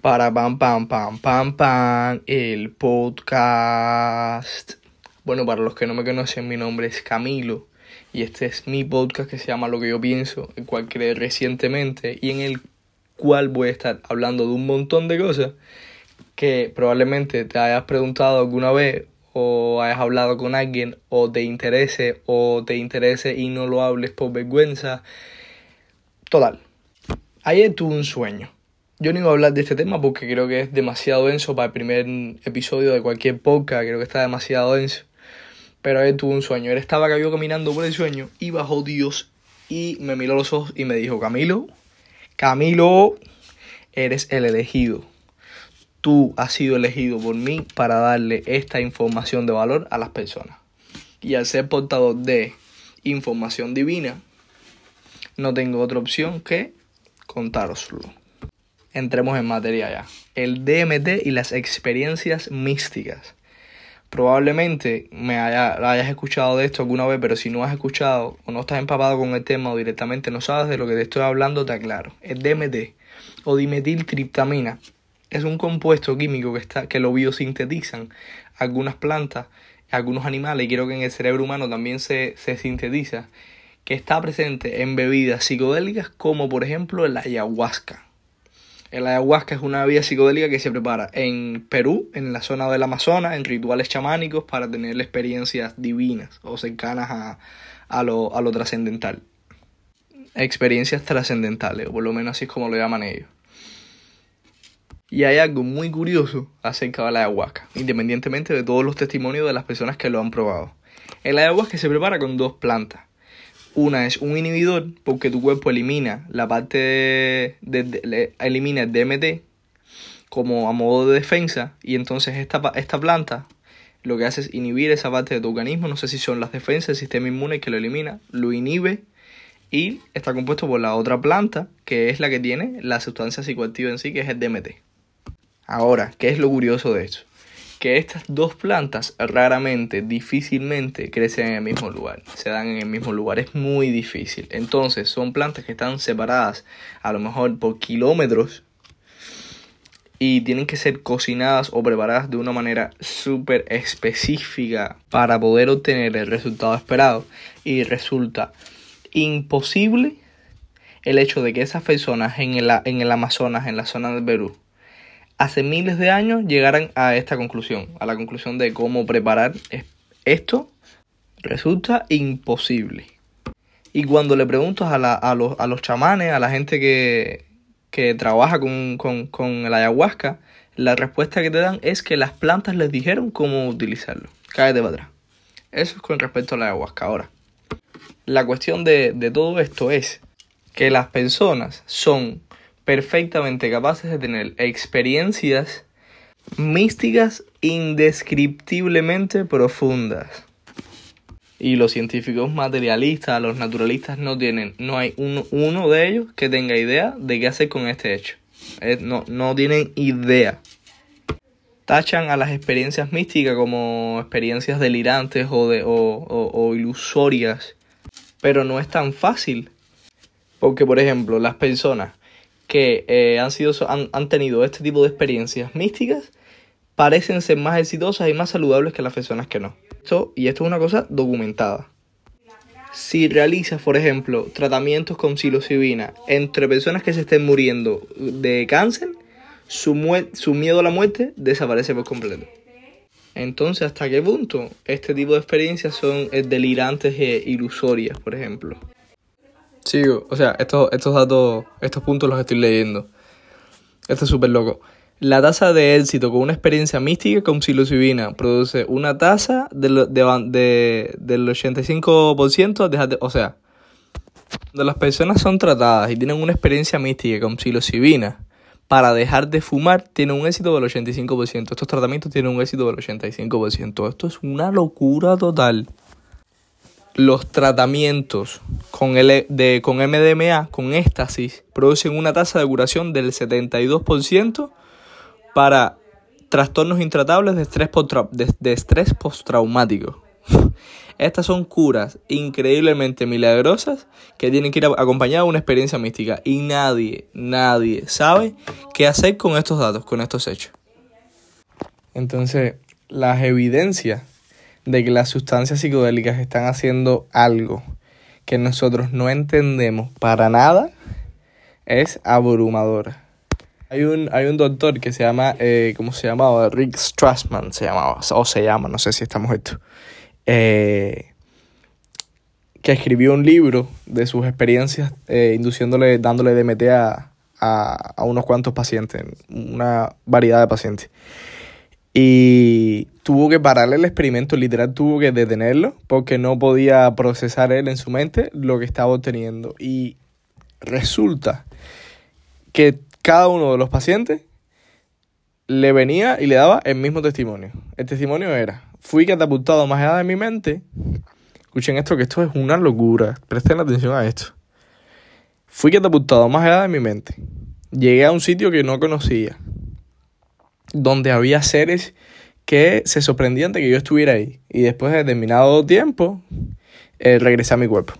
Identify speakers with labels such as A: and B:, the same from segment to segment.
A: Para pam pam pam pam pam el podcast. Bueno, para los que no me conocen, mi nombre es Camilo y este es mi podcast que se llama Lo que yo pienso, el cual creé recientemente y en el cual voy a estar hablando de un montón de cosas que probablemente te hayas preguntado alguna vez o hayas hablado con alguien o te interese o te interese y no lo hables por vergüenza. Total. Ayer tuve un sueño. Yo no iba a hablar de este tema porque creo que es demasiado denso para el primer episodio de cualquier podcast. Creo que está demasiado denso. Pero ayer tuve un sueño. Él estaba yo caminando por el sueño y bajó Dios y me miró los ojos y me dijo, Camilo, Camilo, eres el elegido tú has sido elegido por mí para darle esta información de valor a las personas. Y al ser portador de información divina, no tengo otra opción que contároslo. Entremos en materia ya. El DMT y las experiencias místicas. Probablemente me hayas escuchado de esto alguna vez, pero si no has escuchado o no estás empapado con el tema o directamente no sabes de lo que te estoy hablando, te aclaro. El DMT o dimetiltriptamina es un compuesto químico que, está, que lo biosintetizan algunas plantas, algunos animales, y creo que en el cerebro humano también se, se sintetiza, que está presente en bebidas psicodélicas como por ejemplo el ayahuasca. El ayahuasca es una bebida psicodélica que se prepara en Perú, en la zona del Amazonas, en rituales chamánicos para tener experiencias divinas o cercanas a, a, lo, a lo trascendental. Experiencias trascendentales, o por lo menos así es como lo llaman ellos. Y hay algo muy curioso acerca de la ayahuasca, independientemente de todos los testimonios de las personas que lo han probado. El ayahuasca se prepara con dos plantas. Una es un inhibidor porque tu cuerpo elimina la parte de, elimina el DMT como a modo de defensa y entonces esta, esta planta lo que hace es inhibir esa parte de tu organismo, no sé si son las defensas, el sistema inmune que lo elimina, lo inhibe y está compuesto por la otra planta que es la que tiene la sustancia psicoactiva en sí que es el DMT. Ahora, ¿qué es lo curioso de esto? Que estas dos plantas raramente, difícilmente crecen en el mismo lugar, se dan en el mismo lugar, es muy difícil. Entonces son plantas que están separadas a lo mejor por kilómetros y tienen que ser cocinadas o preparadas de una manera súper específica para poder obtener el resultado esperado. Y resulta imposible el hecho de que esas personas en el, en el Amazonas, en la zona del Perú, hace miles de años llegaran a esta conclusión, a la conclusión de cómo preparar esto, resulta imposible. Y cuando le preguntas a, los, chamanes, a la gente que, que trabaja con, con, con el ayahuasca, la respuesta que te dan es que las plantas les dijeron cómo utilizarlo. Cállate para atrás. Eso es con respecto a la ayahuasca. Ahora, la cuestión de, de todo esto es que las personas son perfectamente capaces de tener experiencias místicas indescriptiblemente profundas. Y los científicos materialistas, los naturalistas no tienen, no hay uno, de ellos que tenga idea de qué hacer con este hecho. no, no tienen idea. Tachan a las experiencias místicas como experiencias delirantes o, de, o, o ilusorias. Pero no es tan fácil. Porque, por ejemplo, las personas que eh, han, sido, han, han tenido este tipo de experiencias místicas parecen ser más exitosas y más saludables que las personas que no. Esto, y esto es una cosa documentada. Si realizas, por ejemplo, tratamientos con psilocibina entre personas que se estén muriendo de cáncer, su, su miedo a la muerte desaparece por completo. Entonces, ¿hasta qué punto este tipo de experiencias son delirantes e ilusorias, por ejemplo? Sigo, o sea, estos, estos datos, estos puntos los estoy leyendo. Esto es súper loco. La tasa de éxito con una experiencia mística con psilocibina produce una tasa de, de, del 85%, de, o sea, cuando las personas son tratadas y tienen una experiencia mística con psilocibina para dejar de fumar, tienen un éxito del 85%. Estos tratamientos tienen un éxito del 85%. Esto es una locura total los tratamientos con, de, con MDMA, con éxtasis, producen una tasa de curación del 72% para trastornos intratables de estrés, de, estrés postraumático. Estas son curas increíblemente milagrosas que tienen que ir acompañadas de una experiencia mística. Y nadie, nadie sabe qué hacer con estos datos, con estos hechos. Entonces, las evidencias de que las sustancias psicodélicas están haciendo algo que nosotros no entendemos para nada es abrumadora. Hay un, hay un doctor que se llama, eh, ¿cómo se llamaba? Rick Strassman se llamaba, o se llama, no sé si estamos esto. Eh, que escribió un libro de sus experiencias eh, induciéndole, dándole DMT a, a, a unos cuantos pacientes, una variedad de pacientes. Y tuvo que pararle el experimento, literal tuvo que detenerlo porque no podía procesar él en su mente lo que estaba obteniendo. Y resulta que cada uno de los pacientes le venía y le daba el mismo testimonio. El testimonio era, fui catapultado más allá de mi mente. Escuchen esto, que esto es una locura. Presten atención a esto. Fui catapultado más allá de mi mente. Llegué a un sitio que no conocía donde había seres que se sorprendían de que yo estuviera ahí. Y después de determinado tiempo, eh, regresé a mi cuerpo.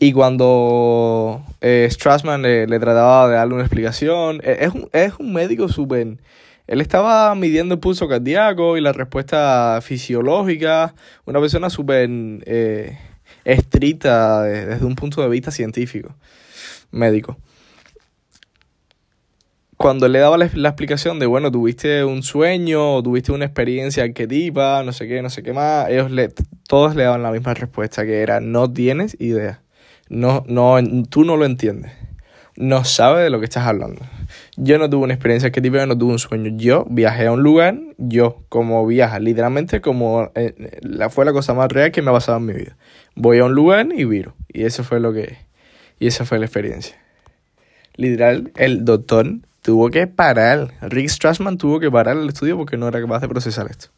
A: Y cuando eh, Strassman le, trataba de darle una explicación, eh, es, un, es un médico súper... Él estaba midiendo el pulso cardíaco y la respuesta fisiológica. Una persona súper eh, estricta desde un punto de vista científico, médico cuando le daba la, explicación de, bueno, tuviste un sueño, o tuviste una experiencia arquetipa, no sé qué, no sé qué más, ellos le, todos le daban la misma respuesta, que era, no tienes idea. No, no, tú no lo entiendes. No sabes de lo que estás hablando. Yo no tuve una experiencia arquetípica, no tuve un sueño. Yo viajé a un lugar, yo como viaja, literalmente como eh, la, fue la cosa más real que me ha pasado en mi vida. Voy a un lugar y viro. Y eso fue lo que, y esa fue la experiencia. Literal, el doctor tuvo que parar. Rick Strassman tuvo que parar el estudio porque no era capaz de procesar esto.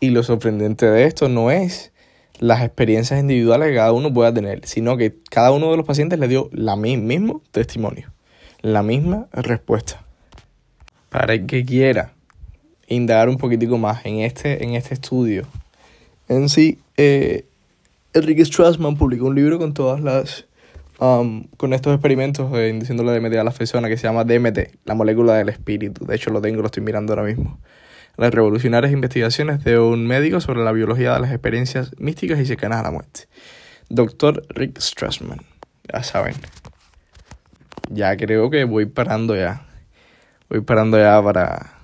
A: Y lo sorprendente de esto no es las experiencias individuales que cada uno pueda tener, sino que cada uno de los pacientes le dio la mismo testimonio, la misma respuesta. Para el que quiera indagar un poquitico más en este, en este estudio, en sí, eh, Enrique Strassman publicó un libro con todas las Um, con estos experimentos eh, induciendo DMT a las personas que se llama DMT, la molécula del espíritu. De hecho, lo tengo, lo estoy mirando ahora mismo. Las revolucionarias investigaciones de un médico sobre la biología de las experiencias místicas y cercanas a la muerte. Doctor Rick Strassman. Ya saben. Ya creo que voy parando ya. Voy parando ya para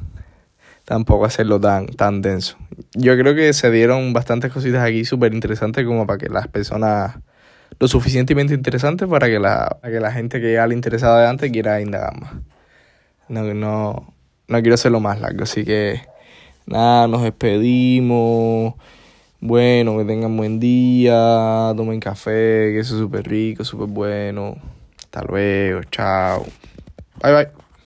A: tampoco hacerlo tan, tan denso. Yo creo que se dieron bastantes cositas aquí súper interesantes como para que las personas lo suficientemente interesante para que la, que la gente que ya le interesaba de antes quiera indagar más. No, no, no quiero hacerlo más largo, así que nada, nos despedimos. Bueno, que tengan buen día, tomen café, que eso es súper rico, súper bueno. Hasta luego, chao. Bye bye.